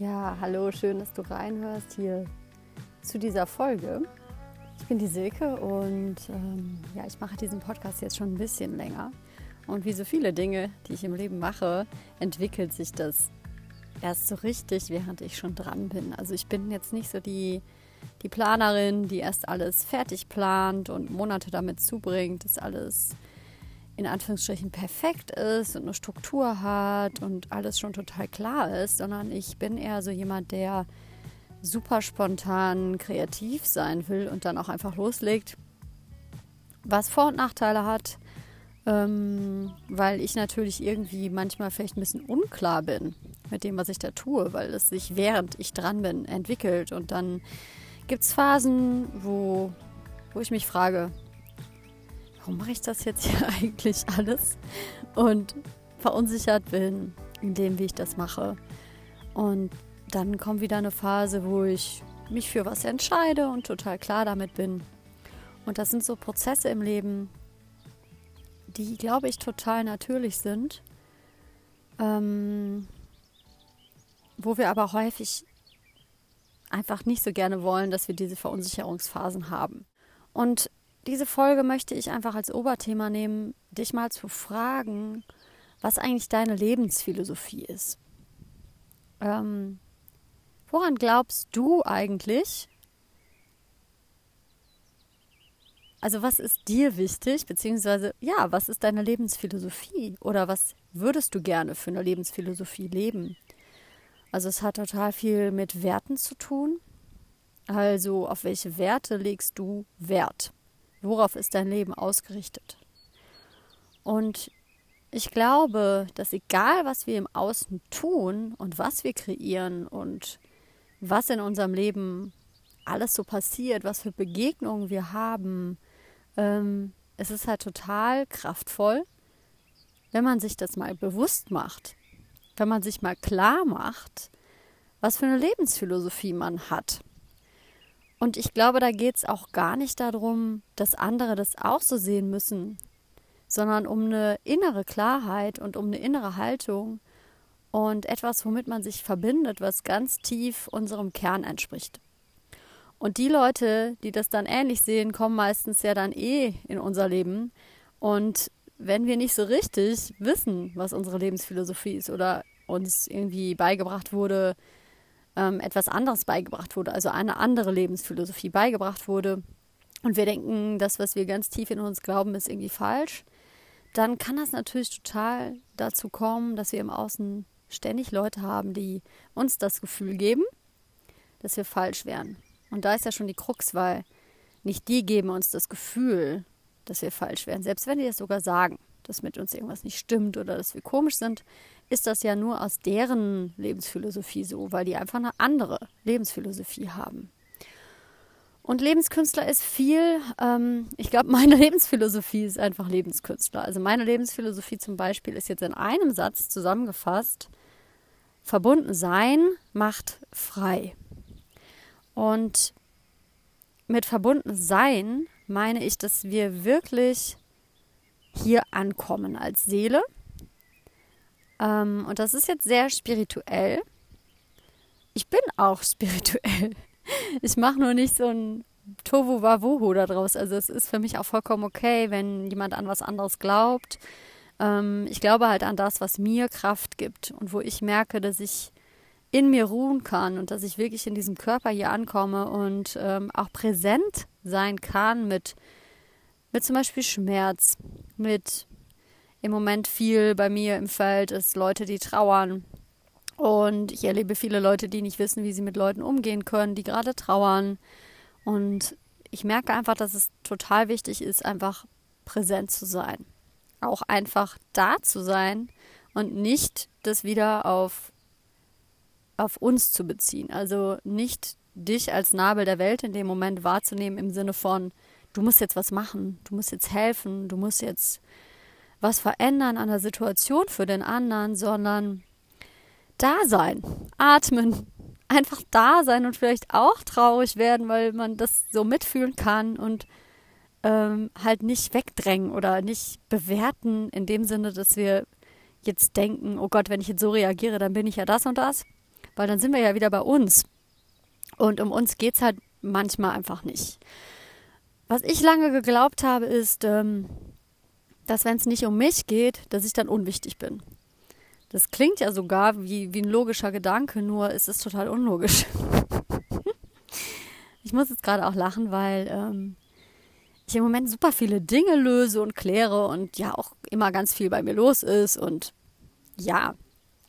Ja, hallo, schön, dass du reinhörst hier zu dieser Folge. Ich bin die Silke und ähm, ja, ich mache diesen Podcast jetzt schon ein bisschen länger. Und wie so viele Dinge, die ich im Leben mache, entwickelt sich das erst so richtig, während ich schon dran bin. Also ich bin jetzt nicht so die, die Planerin, die erst alles fertig plant und Monate damit zubringt, dass alles in Anführungsstrichen perfekt ist und eine Struktur hat und alles schon total klar ist, sondern ich bin eher so jemand, der super spontan kreativ sein will und dann auch einfach loslegt, was Vor- und Nachteile hat, ähm, weil ich natürlich irgendwie manchmal vielleicht ein bisschen unklar bin mit dem, was ich da tue, weil es sich während ich dran bin entwickelt. Und dann gibt es Phasen, wo, wo ich mich frage, warum mache ich das jetzt hier eigentlich alles? Und verunsichert bin in dem, wie ich das mache. Und dann kommt wieder eine Phase, wo ich mich für was entscheide und total klar damit bin. Und das sind so Prozesse im Leben, die, glaube ich, total natürlich sind, ähm, wo wir aber häufig einfach nicht so gerne wollen, dass wir diese Verunsicherungsphasen haben. Und diese Folge möchte ich einfach als Oberthema nehmen, dich mal zu fragen, was eigentlich deine Lebensphilosophie ist. Ähm, woran glaubst du eigentlich? Also was ist dir wichtig, beziehungsweise ja, was ist deine Lebensphilosophie oder was würdest du gerne für eine Lebensphilosophie leben? Also es hat total viel mit Werten zu tun. Also auf welche Werte legst du Wert? Worauf ist dein Leben ausgerichtet? Und ich glaube, dass egal, was wir im Außen tun und was wir kreieren und was in unserem Leben alles so passiert, was für Begegnungen wir haben, ähm, es ist halt total kraftvoll, wenn man sich das mal bewusst macht, wenn man sich mal klar macht, was für eine Lebensphilosophie man hat. Und ich glaube, da geht es auch gar nicht darum, dass andere das auch so sehen müssen, sondern um eine innere Klarheit und um eine innere Haltung und etwas, womit man sich verbindet, was ganz tief unserem Kern entspricht. Und die Leute, die das dann ähnlich sehen, kommen meistens ja dann eh in unser Leben. Und wenn wir nicht so richtig wissen, was unsere Lebensphilosophie ist oder uns irgendwie beigebracht wurde, ähm, etwas anderes beigebracht wurde, also eine andere Lebensphilosophie beigebracht wurde. Und wir denken, das, was wir ganz tief in uns glauben, ist irgendwie falsch, dann kann das natürlich total dazu kommen, dass wir im Außen ständig Leute haben, die uns das Gefühl geben, dass wir falsch wären. Und da ist ja schon die Krux, weil nicht die geben uns das Gefühl, dass wir falsch wären, selbst wenn die das sogar sagen dass mit uns irgendwas nicht stimmt oder dass wir komisch sind, ist das ja nur aus deren Lebensphilosophie so, weil die einfach eine andere Lebensphilosophie haben. Und Lebenskünstler ist viel, ähm, ich glaube, meine Lebensphilosophie ist einfach Lebenskünstler. Also meine Lebensphilosophie zum Beispiel ist jetzt in einem Satz zusammengefasst, verbunden sein macht frei. Und mit verbunden sein meine ich, dass wir wirklich hier ankommen als Seele. Ähm, und das ist jetzt sehr spirituell. Ich bin auch spirituell. Ich mache nur nicht so ein Tovu Wavuhu daraus. Also es ist für mich auch vollkommen okay, wenn jemand an was anderes glaubt. Ähm, ich glaube halt an das, was mir Kraft gibt und wo ich merke, dass ich in mir ruhen kann und dass ich wirklich in diesem Körper hier ankomme und ähm, auch präsent sein kann mit mit zum Beispiel Schmerz, mit im Moment viel bei mir im Feld ist Leute, die trauern. Und ich erlebe viele Leute, die nicht wissen, wie sie mit Leuten umgehen können, die gerade trauern. Und ich merke einfach, dass es total wichtig ist, einfach präsent zu sein. Auch einfach da zu sein und nicht das wieder auf, auf uns zu beziehen. Also nicht dich als Nabel der Welt in dem Moment wahrzunehmen im Sinne von, du musst jetzt was machen, du musst jetzt helfen, du musst jetzt was verändern an der Situation für den anderen, sondern da sein, atmen, einfach da sein und vielleicht auch traurig werden, weil man das so mitfühlen kann und ähm, halt nicht wegdrängen oder nicht bewerten in dem Sinne, dass wir jetzt denken, oh Gott, wenn ich jetzt so reagiere, dann bin ich ja das und das, Weil dann sind wir ja wieder bei uns. Und um uns geht es halt manchmal einfach nicht. Was ich lange geglaubt habe, ist, ähm, dass wenn es nicht um mich geht, dass ich dann unwichtig bin. Das klingt ja sogar wie, wie ein logischer Gedanke, nur ist es total unlogisch. ich muss jetzt gerade auch lachen, weil ähm, ich im Moment super viele Dinge löse und kläre und ja auch immer ganz viel bei mir los ist und ja,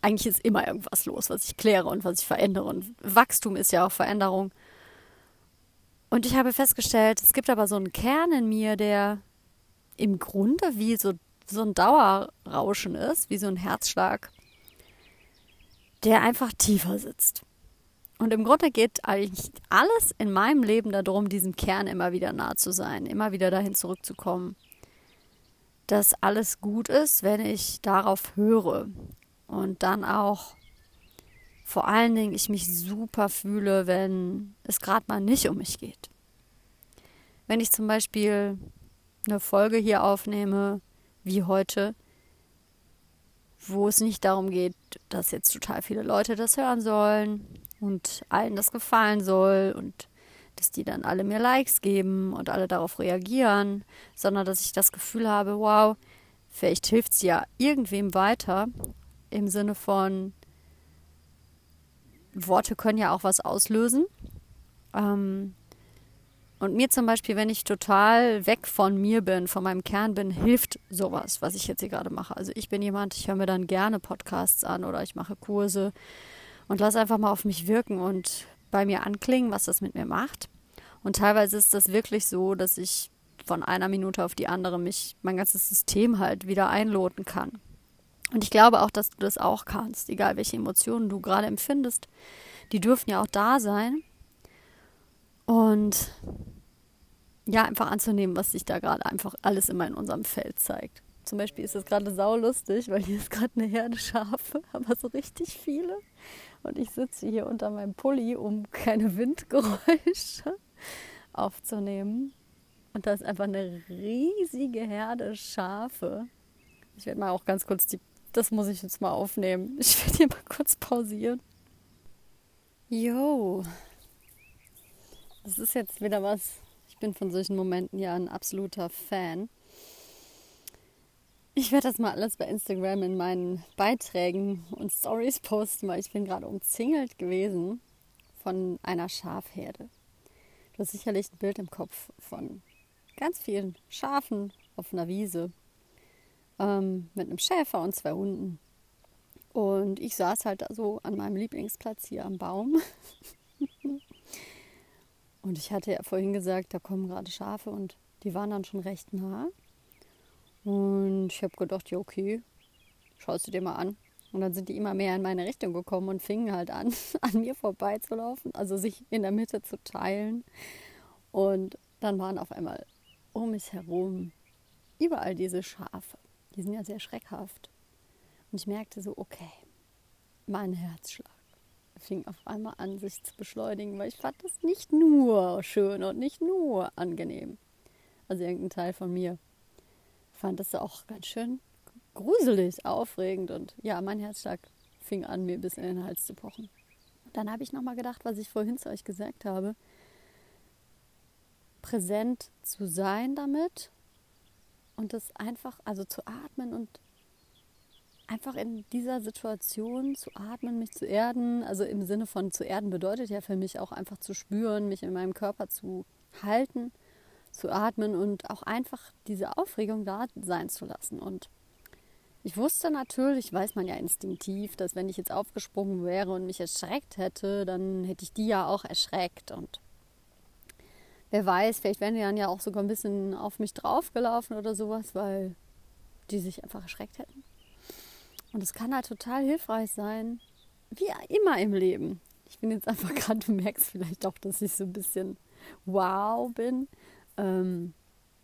eigentlich ist immer irgendwas los, was ich kläre und was ich verändere und Wachstum ist ja auch Veränderung. Und ich habe festgestellt, es gibt aber so einen Kern in mir, der im Grunde wie so, so ein Dauerrauschen ist, wie so ein Herzschlag, der einfach tiefer sitzt. Und im Grunde geht eigentlich alles in meinem Leben darum, diesem Kern immer wieder nah zu sein, immer wieder dahin zurückzukommen, dass alles gut ist, wenn ich darauf höre. Und dann auch vor allen Dingen ich mich super fühle, wenn es gerade mal nicht um mich geht. Wenn ich zum Beispiel eine Folge hier aufnehme, wie heute, wo es nicht darum geht, dass jetzt total viele Leute das hören sollen und allen das gefallen soll und dass die dann alle mir Likes geben und alle darauf reagieren, sondern dass ich das Gefühl habe, wow, vielleicht hilft es ja irgendwem weiter im Sinne von, Worte können ja auch was auslösen. Ähm, und mir zum Beispiel, wenn ich total weg von mir bin, von meinem Kern bin, hilft sowas, was ich jetzt hier gerade mache. Also ich bin jemand, ich höre mir dann gerne Podcasts an oder ich mache Kurse und lasse einfach mal auf mich wirken und bei mir anklingen, was das mit mir macht. Und teilweise ist das wirklich so, dass ich von einer Minute auf die andere mich, mein ganzes System halt wieder einloten kann. Und ich glaube auch, dass du das auch kannst, egal welche Emotionen du gerade empfindest. Die dürfen ja auch da sein. Und ja, einfach anzunehmen, was sich da gerade einfach alles immer in unserem Feld zeigt. Zum Beispiel ist es gerade saulustig, weil hier ist gerade eine Herde Schafe, aber so richtig viele. Und ich sitze hier unter meinem Pulli, um keine Windgeräusche aufzunehmen. Und da ist einfach eine riesige Herde Schafe. Ich werde mal auch ganz kurz die das muss ich jetzt mal aufnehmen. Ich werde hier mal kurz pausieren. Jo. Das ist jetzt wieder was. Ich bin von solchen Momenten ja ein absoluter Fan. Ich werde das mal alles bei Instagram in meinen Beiträgen und Stories posten, weil ich bin gerade umzingelt gewesen von einer Schafherde. Du hast sicherlich ein Bild im Kopf von ganz vielen Schafen auf einer Wiese ähm, mit einem Schäfer und zwei Hunden. Und ich saß halt so an meinem Lieblingsplatz hier am Baum. und ich hatte ja vorhin gesagt, da kommen gerade Schafe und die waren dann schon recht nah. Und ich habe gedacht, ja, okay, schaust du dir mal an. Und dann sind die immer mehr in meine Richtung gekommen und fingen halt an, an mir vorbeizulaufen, also sich in der Mitte zu teilen. Und dann waren auf einmal um mich herum überall diese Schafe. Die sind ja sehr schreckhaft. Und ich merkte so, okay, mein Herzschlag fing auf einmal an, sich zu beschleunigen, weil ich fand das nicht nur schön und nicht nur angenehm. Also irgendein Teil von mir fand das auch ganz schön gruselig, aufregend und ja, mein Herzschlag fing an, mir bis in den Hals zu pochen. Dann habe ich nochmal gedacht, was ich vorhin zu euch gesagt habe, präsent zu sein damit und das einfach, also zu atmen und einfach in dieser Situation zu atmen, mich zu erden. Also im Sinne von zu erden bedeutet ja für mich auch einfach zu spüren, mich in meinem Körper zu halten, zu atmen und auch einfach diese Aufregung da sein zu lassen. Und ich wusste natürlich, weiß man ja instinktiv, dass wenn ich jetzt aufgesprungen wäre und mich erschreckt hätte, dann hätte ich die ja auch erschreckt. Und wer weiß, vielleicht wären die dann ja auch sogar ein bisschen auf mich draufgelaufen oder sowas, weil die sich einfach erschreckt hätten. Und es kann halt total hilfreich sein, wie immer im Leben. Ich bin jetzt einfach gerade, du merkst vielleicht auch, dass ich so ein bisschen wow bin. Ähm,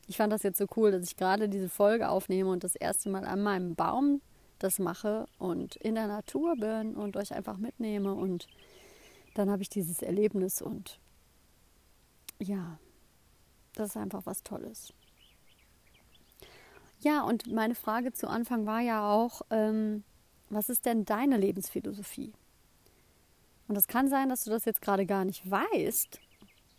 ich fand das jetzt so cool, dass ich gerade diese Folge aufnehme und das erste Mal an meinem Baum das mache und in der Natur bin und euch einfach mitnehme und dann habe ich dieses Erlebnis und ja, das ist einfach was Tolles. Ja, und meine Frage zu Anfang war ja auch, ähm, was ist denn deine Lebensphilosophie? Und es kann sein, dass du das jetzt gerade gar nicht weißt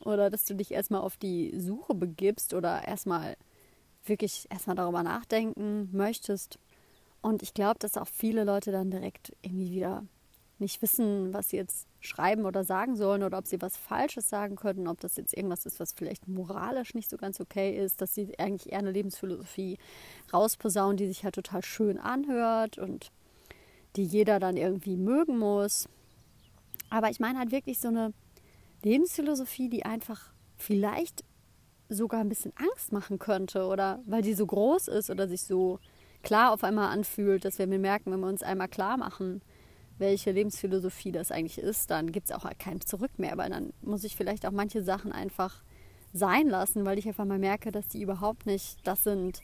oder dass du dich erstmal auf die Suche begibst oder erstmal wirklich erstmal darüber nachdenken möchtest. Und ich glaube, dass auch viele Leute dann direkt irgendwie wieder nicht wissen, was sie jetzt schreiben oder sagen sollen oder ob sie was Falsches sagen könnten, ob das jetzt irgendwas ist, was vielleicht moralisch nicht so ganz okay ist, dass sie eigentlich eher eine Lebensphilosophie rausposaunen, die sich halt total schön anhört und die jeder dann irgendwie mögen muss. Aber ich meine halt wirklich so eine Lebensphilosophie, die einfach vielleicht sogar ein bisschen Angst machen könnte oder weil die so groß ist oder sich so klar auf einmal anfühlt, dass wir merken, wenn wir uns einmal klar machen, welche Lebensphilosophie das eigentlich ist, dann gibt es auch kein Zurück mehr, weil dann muss ich vielleicht auch manche Sachen einfach sein lassen, weil ich einfach mal merke, dass die überhaupt nicht das sind,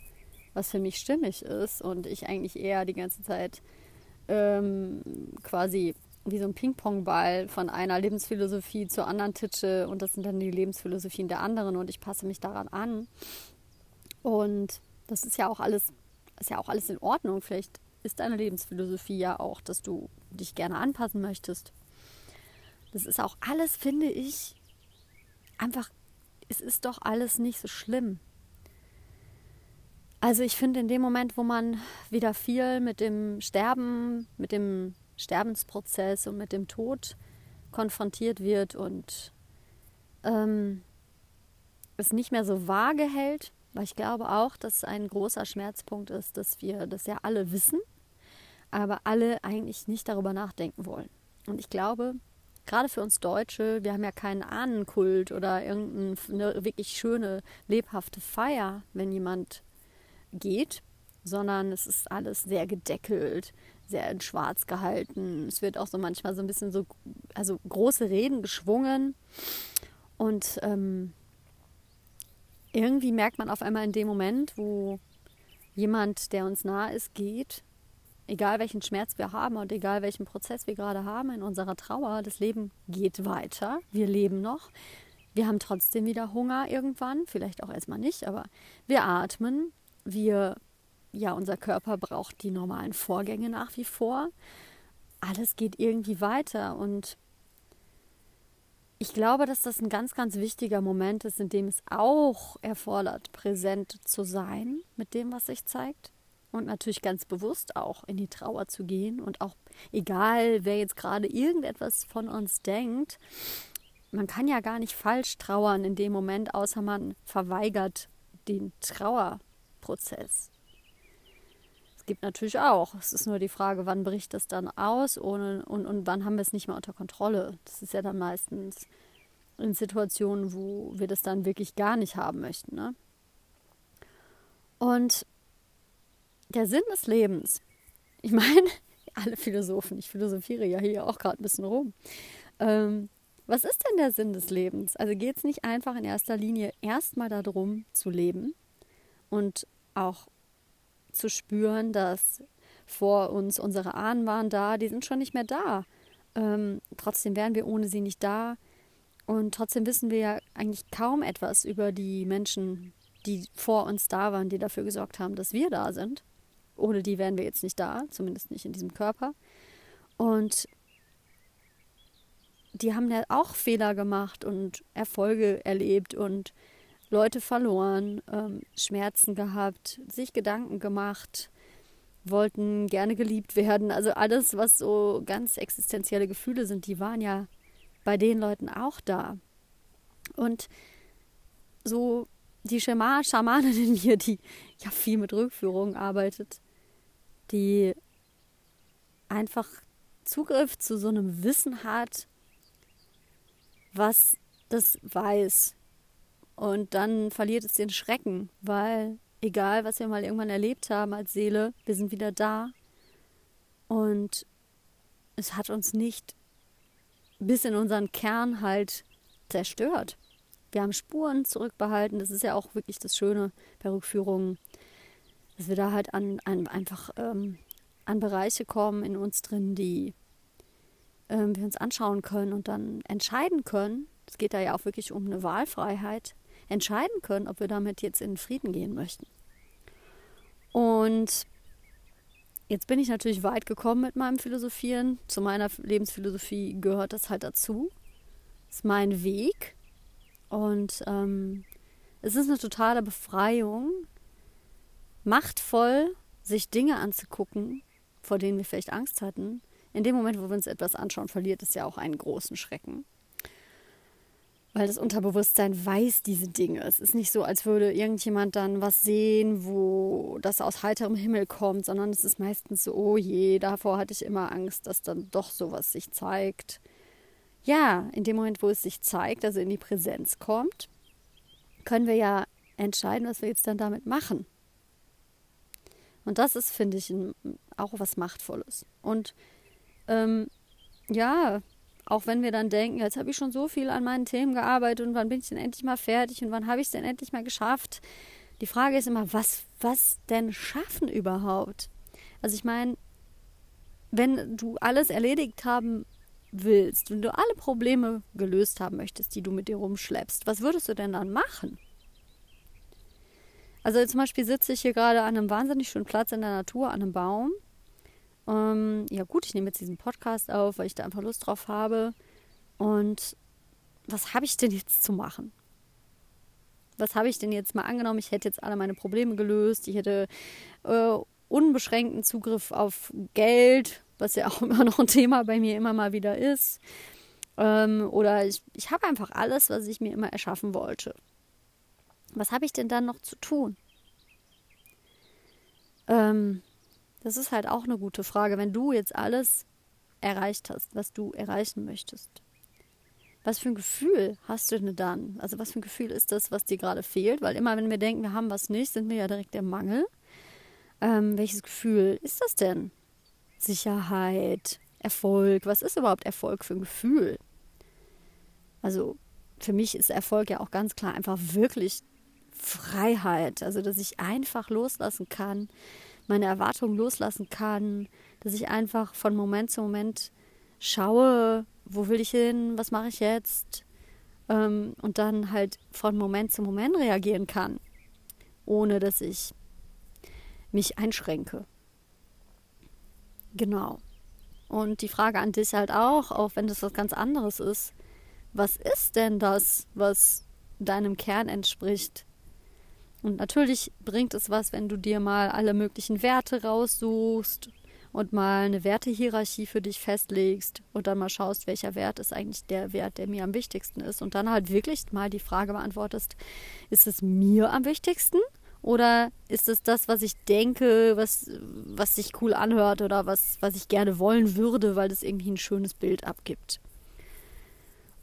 was für mich stimmig ist und ich eigentlich eher die ganze Zeit ähm, quasi wie so ein Ping-Pong-Ball von einer Lebensphilosophie zur anderen titsche und das sind dann die Lebensphilosophien der anderen und ich passe mich daran an. Und das ist ja auch alles, ist ja auch alles in Ordnung. Vielleicht ist deine Lebensphilosophie ja auch, dass dich gerne anpassen möchtest. Das ist auch alles, finde ich, einfach, es ist doch alles nicht so schlimm. Also ich finde, in dem Moment, wo man wieder viel mit dem Sterben, mit dem Sterbensprozess und mit dem Tod konfrontiert wird und ähm, es nicht mehr so vage hält, weil ich glaube auch, dass ein großer Schmerzpunkt ist, dass wir das ja alle wissen, aber alle eigentlich nicht darüber nachdenken wollen. Und ich glaube, gerade für uns Deutsche, wir haben ja keinen Ahnenkult oder irgendeine wirklich schöne, lebhafte Feier, wenn jemand geht, sondern es ist alles sehr gedeckelt sehr in Schwarz gehalten. Es wird auch so manchmal so ein bisschen so, also große Reden geschwungen. Und ähm, irgendwie merkt man auf einmal in dem Moment, wo jemand, der uns nahe ist, geht, egal welchen Schmerz wir haben und egal welchen Prozess wir gerade haben in unserer Trauer, das Leben geht weiter. Wir leben noch. Wir haben trotzdem wieder Hunger irgendwann, vielleicht auch erstmal nicht, aber wir atmen, wir ja, unser Körper braucht die normalen Vorgänge nach wie vor. Alles geht irgendwie weiter und ich glaube, dass das ein ganz, ganz wichtiger Moment ist, in dem es auch erfordert, präsent zu sein mit dem, was sich zeigt. Und natürlich ganz bewusst auch in die Trauer zu gehen. Und auch egal, wer jetzt gerade irgendetwas von uns denkt, man kann ja gar nicht falsch trauern in dem Moment, außer man verweigert den Trauerprozess gibt natürlich auch. Es ist nur die Frage, wann bricht das dann aus ohne, und, und wann haben wir es nicht mehr unter Kontrolle. Das ist ja dann meistens in Situationen, wo wir das dann wirklich gar nicht haben möchten. Ne? Und der Sinn des Lebens, ich meine, alle Philosophen, ich philosophiere ja hier auch gerade ein bisschen rum. Ähm, was ist denn der Sinn des Lebens? Also geht es nicht einfach in erster Linie erstmal darum zu leben und auch zu spüren, dass vor uns unsere Ahnen waren da, die sind schon nicht mehr da. Ähm, trotzdem wären wir ohne sie nicht da. Und trotzdem wissen wir ja eigentlich kaum etwas über die Menschen, die vor uns da waren, die dafür gesorgt haben, dass wir da sind. Ohne die wären wir jetzt nicht da, zumindest nicht in diesem Körper. Und die haben ja auch Fehler gemacht und Erfolge erlebt und Leute verloren, ähm, Schmerzen gehabt, sich Gedanken gemacht, wollten gerne geliebt werden. Also alles, was so ganz existenzielle Gefühle sind, die waren ja bei den Leuten auch da. Und so die Schama Schamanin in mir, die ja viel mit Rückführung arbeitet, die einfach Zugriff zu so einem Wissen hat, was das weiß, und dann verliert es den Schrecken, weil egal, was wir mal irgendwann erlebt haben als Seele, wir sind wieder da. Und es hat uns nicht bis in unseren Kern halt zerstört. Wir haben Spuren zurückbehalten. Das ist ja auch wirklich das Schöne bei Rückführungen, dass wir da halt an, an einfach ähm, an Bereiche kommen in uns drin, die ähm, wir uns anschauen können und dann entscheiden können. Es geht da ja auch wirklich um eine Wahlfreiheit entscheiden können, ob wir damit jetzt in Frieden gehen möchten. Und jetzt bin ich natürlich weit gekommen mit meinem Philosophieren. Zu meiner Lebensphilosophie gehört das halt dazu. Das ist mein Weg. Und ähm, es ist eine totale Befreiung, machtvoll sich Dinge anzugucken, vor denen wir vielleicht Angst hatten. In dem Moment, wo wir uns etwas anschauen, verliert es ja auch einen großen Schrecken. Weil das Unterbewusstsein weiß diese Dinge. Es ist nicht so, als würde irgendjemand dann was sehen, wo das aus heiterem Himmel kommt, sondern es ist meistens so, oh je, davor hatte ich immer Angst, dass dann doch sowas sich zeigt. Ja, in dem Moment, wo es sich zeigt, also in die Präsenz kommt, können wir ja entscheiden, was wir jetzt dann damit machen. Und das ist, finde ich, auch was Machtvolles. Und ähm, ja, auch wenn wir dann denken, jetzt habe ich schon so viel an meinen Themen gearbeitet und wann bin ich denn endlich mal fertig und wann habe ich es denn endlich mal geschafft? Die Frage ist immer, was, was denn schaffen überhaupt? Also ich meine, wenn du alles erledigt haben willst, wenn du alle Probleme gelöst haben möchtest, die du mit dir rumschleppst, was würdest du denn dann machen? Also zum Beispiel sitze ich hier gerade an einem wahnsinnig schönen Platz in der Natur, an einem Baum ähm, ja gut, ich nehme jetzt diesen Podcast auf, weil ich da einfach Lust drauf habe. Und was habe ich denn jetzt zu machen? Was habe ich denn jetzt mal angenommen? Ich hätte jetzt alle meine Probleme gelöst. Ich hätte äh, unbeschränkten Zugriff auf Geld, was ja auch immer noch ein Thema bei mir immer mal wieder ist. Ähm, oder ich, ich habe einfach alles, was ich mir immer erschaffen wollte. Was habe ich denn dann noch zu tun? Ähm, das ist halt auch eine gute Frage. Wenn du jetzt alles erreicht hast, was du erreichen möchtest, was für ein Gefühl hast du denn dann? Also was für ein Gefühl ist das, was dir gerade fehlt? Weil immer, wenn wir denken, wir haben was nicht, sind wir ja direkt im Mangel. Ähm, welches Gefühl ist das denn? Sicherheit, Erfolg. Was ist überhaupt Erfolg für ein Gefühl? Also für mich ist Erfolg ja auch ganz klar einfach wirklich Freiheit. Also dass ich einfach loslassen kann, meine Erwartungen loslassen kann, dass ich einfach von Moment zu Moment schaue, wo will ich hin, was mache ich jetzt ähm, und dann halt von Moment zu Moment reagieren kann, ohne dass ich mich einschränke. Genau. Und die Frage an dich halt auch, auch wenn das was ganz anderes ist, was ist denn das, was deinem Kern entspricht? Und natürlich bringt es was, wenn du dir mal alle möglichen Werte raussuchst und mal eine Wertehierarchie für dich festlegst und dann mal schaust, welcher Wert ist eigentlich der Wert, der mir am wichtigsten ist. Und dann halt wirklich mal die Frage beantwortest, ist es mir am wichtigsten? Oder ist es das, was ich denke, was, was sich cool anhört oder was, was ich gerne wollen würde, weil das irgendwie ein schönes Bild abgibt?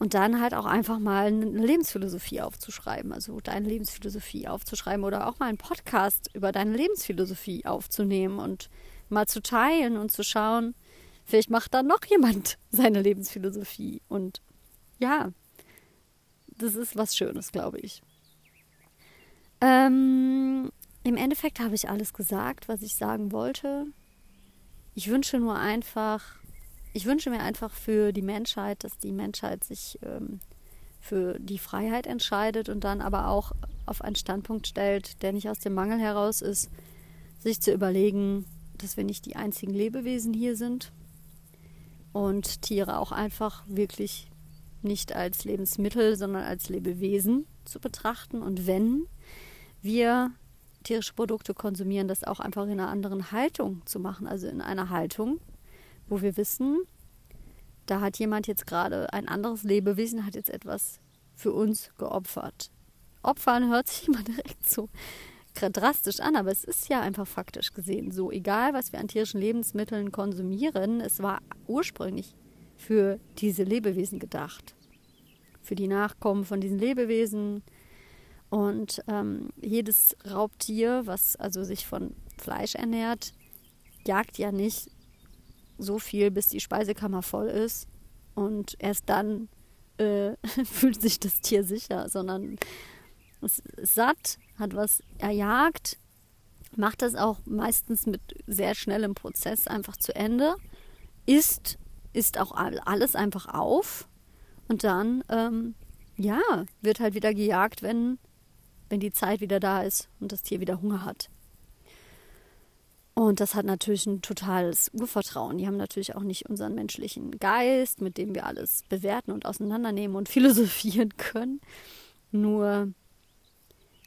Und dann halt auch einfach mal eine Lebensphilosophie aufzuschreiben, also deine Lebensphilosophie aufzuschreiben oder auch mal einen Podcast über deine Lebensphilosophie aufzunehmen und mal zu teilen und zu schauen, vielleicht macht da noch jemand seine Lebensphilosophie. Und ja, das ist was Schönes, glaube ich. Ähm, Im Endeffekt habe ich alles gesagt, was ich sagen wollte. Ich wünsche nur einfach, ich wünsche mir einfach für die Menschheit, dass die Menschheit sich ähm, für die Freiheit entscheidet und dann aber auch auf einen Standpunkt stellt, der nicht aus dem Mangel heraus ist, sich zu überlegen, dass wir nicht die einzigen Lebewesen hier sind und Tiere auch einfach wirklich nicht als Lebensmittel, sondern als Lebewesen zu betrachten. Und wenn wir tierische Produkte konsumieren, das auch einfach in einer anderen Haltung zu machen, also in einer Haltung, wo wir wissen, da hat jemand jetzt gerade ein anderes Lebewesen, hat jetzt etwas für uns geopfert. Opfern hört sich immer direkt so drastisch an, aber es ist ja einfach faktisch gesehen so. Egal, was wir an tierischen Lebensmitteln konsumieren, es war ursprünglich für diese Lebewesen gedacht. Für die Nachkommen von diesen Lebewesen. Und ähm, jedes Raubtier, was also sich von Fleisch ernährt, jagt ja nicht so viel, bis die Speisekammer voll ist. Und erst dann äh, fühlt sich das Tier sicher, sondern es ist satt, hat was erjagt, macht das auch meistens mit sehr schnellem Prozess einfach zu Ende, isst, isst auch alles einfach auf und dann, ähm, ja, wird halt wieder gejagt, wenn, wenn die Zeit wieder da ist und das Tier wieder Hunger hat. Und das hat natürlich ein totales Urvertrauen. Die haben natürlich auch nicht unseren menschlichen Geist, mit dem wir alles bewerten und auseinandernehmen und philosophieren können. Nur,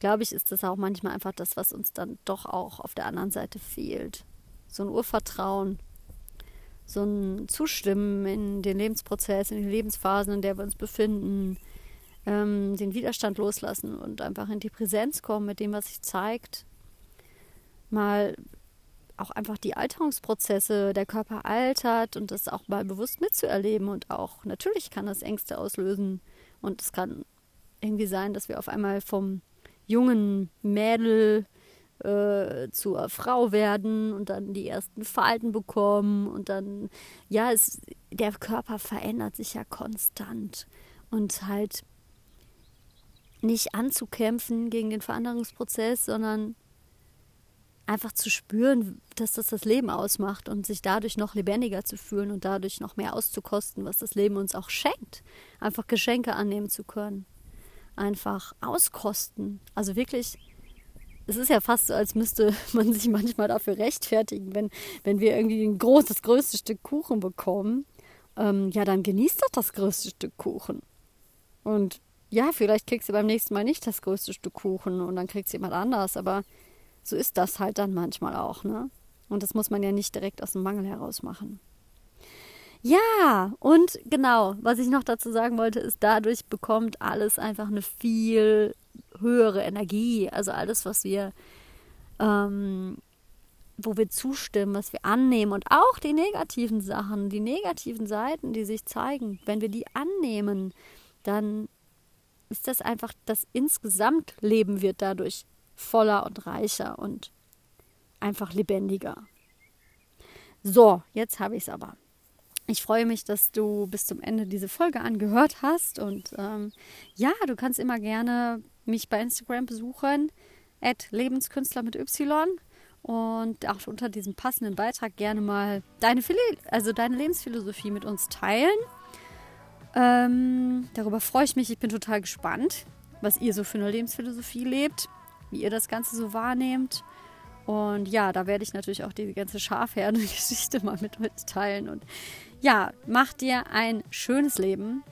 glaube ich, ist das auch manchmal einfach das, was uns dann doch auch auf der anderen Seite fehlt. So ein Urvertrauen, so ein Zustimmen in den Lebensprozess, in die Lebensphasen, in der wir uns befinden, ähm, den Widerstand loslassen und einfach in die Präsenz kommen mit dem, was sich zeigt. Mal auch einfach die Alterungsprozesse, der Körper altert und das auch mal bewusst mitzuerleben und auch natürlich kann das Ängste auslösen und es kann irgendwie sein, dass wir auf einmal vom jungen Mädel äh, zur Frau werden und dann die ersten Falten bekommen und dann, ja, es, der Körper verändert sich ja konstant und halt nicht anzukämpfen gegen den Veränderungsprozess, sondern einfach zu spüren, dass das das Leben ausmacht und sich dadurch noch lebendiger zu fühlen und dadurch noch mehr auszukosten, was das Leben uns auch schenkt. Einfach Geschenke annehmen zu können. Einfach auskosten. Also wirklich, es ist ja fast so, als müsste man sich manchmal dafür rechtfertigen, wenn, wenn wir irgendwie ein großes, das größte Stück Kuchen bekommen. Ähm, ja, dann genießt doch das größte Stück Kuchen. Und ja, vielleicht kriegst du beim nächsten Mal nicht das größte Stück Kuchen und dann kriegst du jemand anders, aber so ist das halt dann manchmal auch, ne? Und das muss man ja nicht direkt aus dem Mangel heraus machen. Ja, und genau, was ich noch dazu sagen wollte, ist, dadurch bekommt alles einfach eine viel höhere Energie. Also alles, was wir, ähm, wo wir zustimmen, was wir annehmen und auch die negativen Sachen, die negativen Seiten, die sich zeigen, wenn wir die annehmen, dann ist das einfach, das insgesamt Leben wird dadurch voller und reicher und einfach lebendiger. So, jetzt habe ich es aber. Ich freue mich, dass du bis zum Ende diese Folge angehört hast. Und ähm, ja, du kannst immer gerne mich bei Instagram besuchen, Lebenskünstler mit Y. Und auch unter diesem passenden Beitrag gerne mal deine, also deine Lebensphilosophie mit uns teilen. Ähm, darüber freue ich mich. Ich bin total gespannt, was ihr so für eine Lebensphilosophie lebt wie ihr das Ganze so wahrnehmt. Und ja, da werde ich natürlich auch die ganze Schafherden-Geschichte mal mit mitteilen. Und ja, macht dir ein schönes Leben.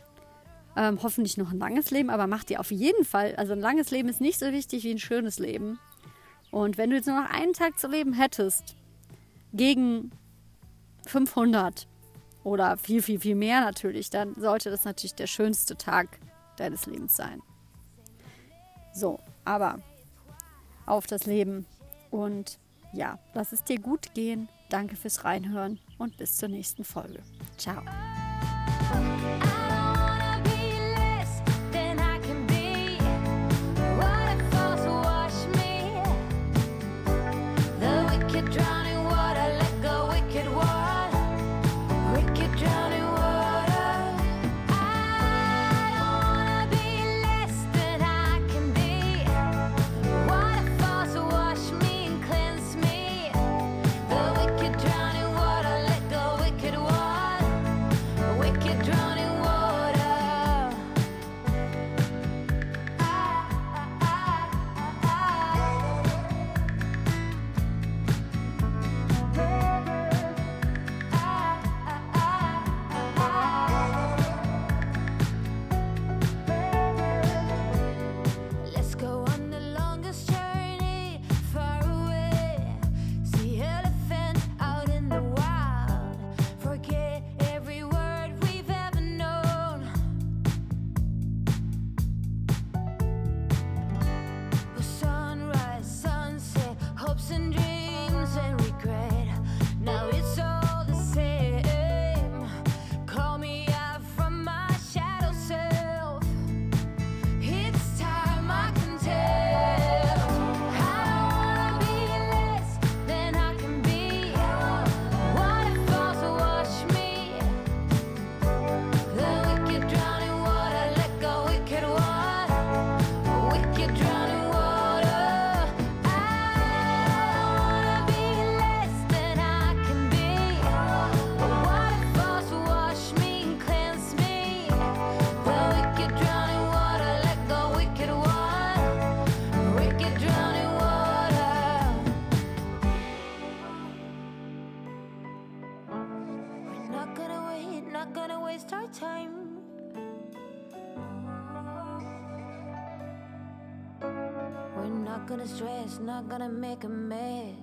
Ähm, hoffentlich noch ein langes Leben, aber macht dir auf jeden Fall, also ein langes Leben ist nicht so wichtig wie ein schönes Leben. Und wenn du jetzt nur noch einen Tag zu leben hättest, gegen 500 oder viel, viel, viel mehr natürlich, dann sollte das natürlich der schönste Tag deines Lebens sein. So, aber auf das Leben. Und ja, lass es dir gut gehen. Danke fürs Reinhören und bis zur nächsten Folge. Ciao. Not gonna make a mess.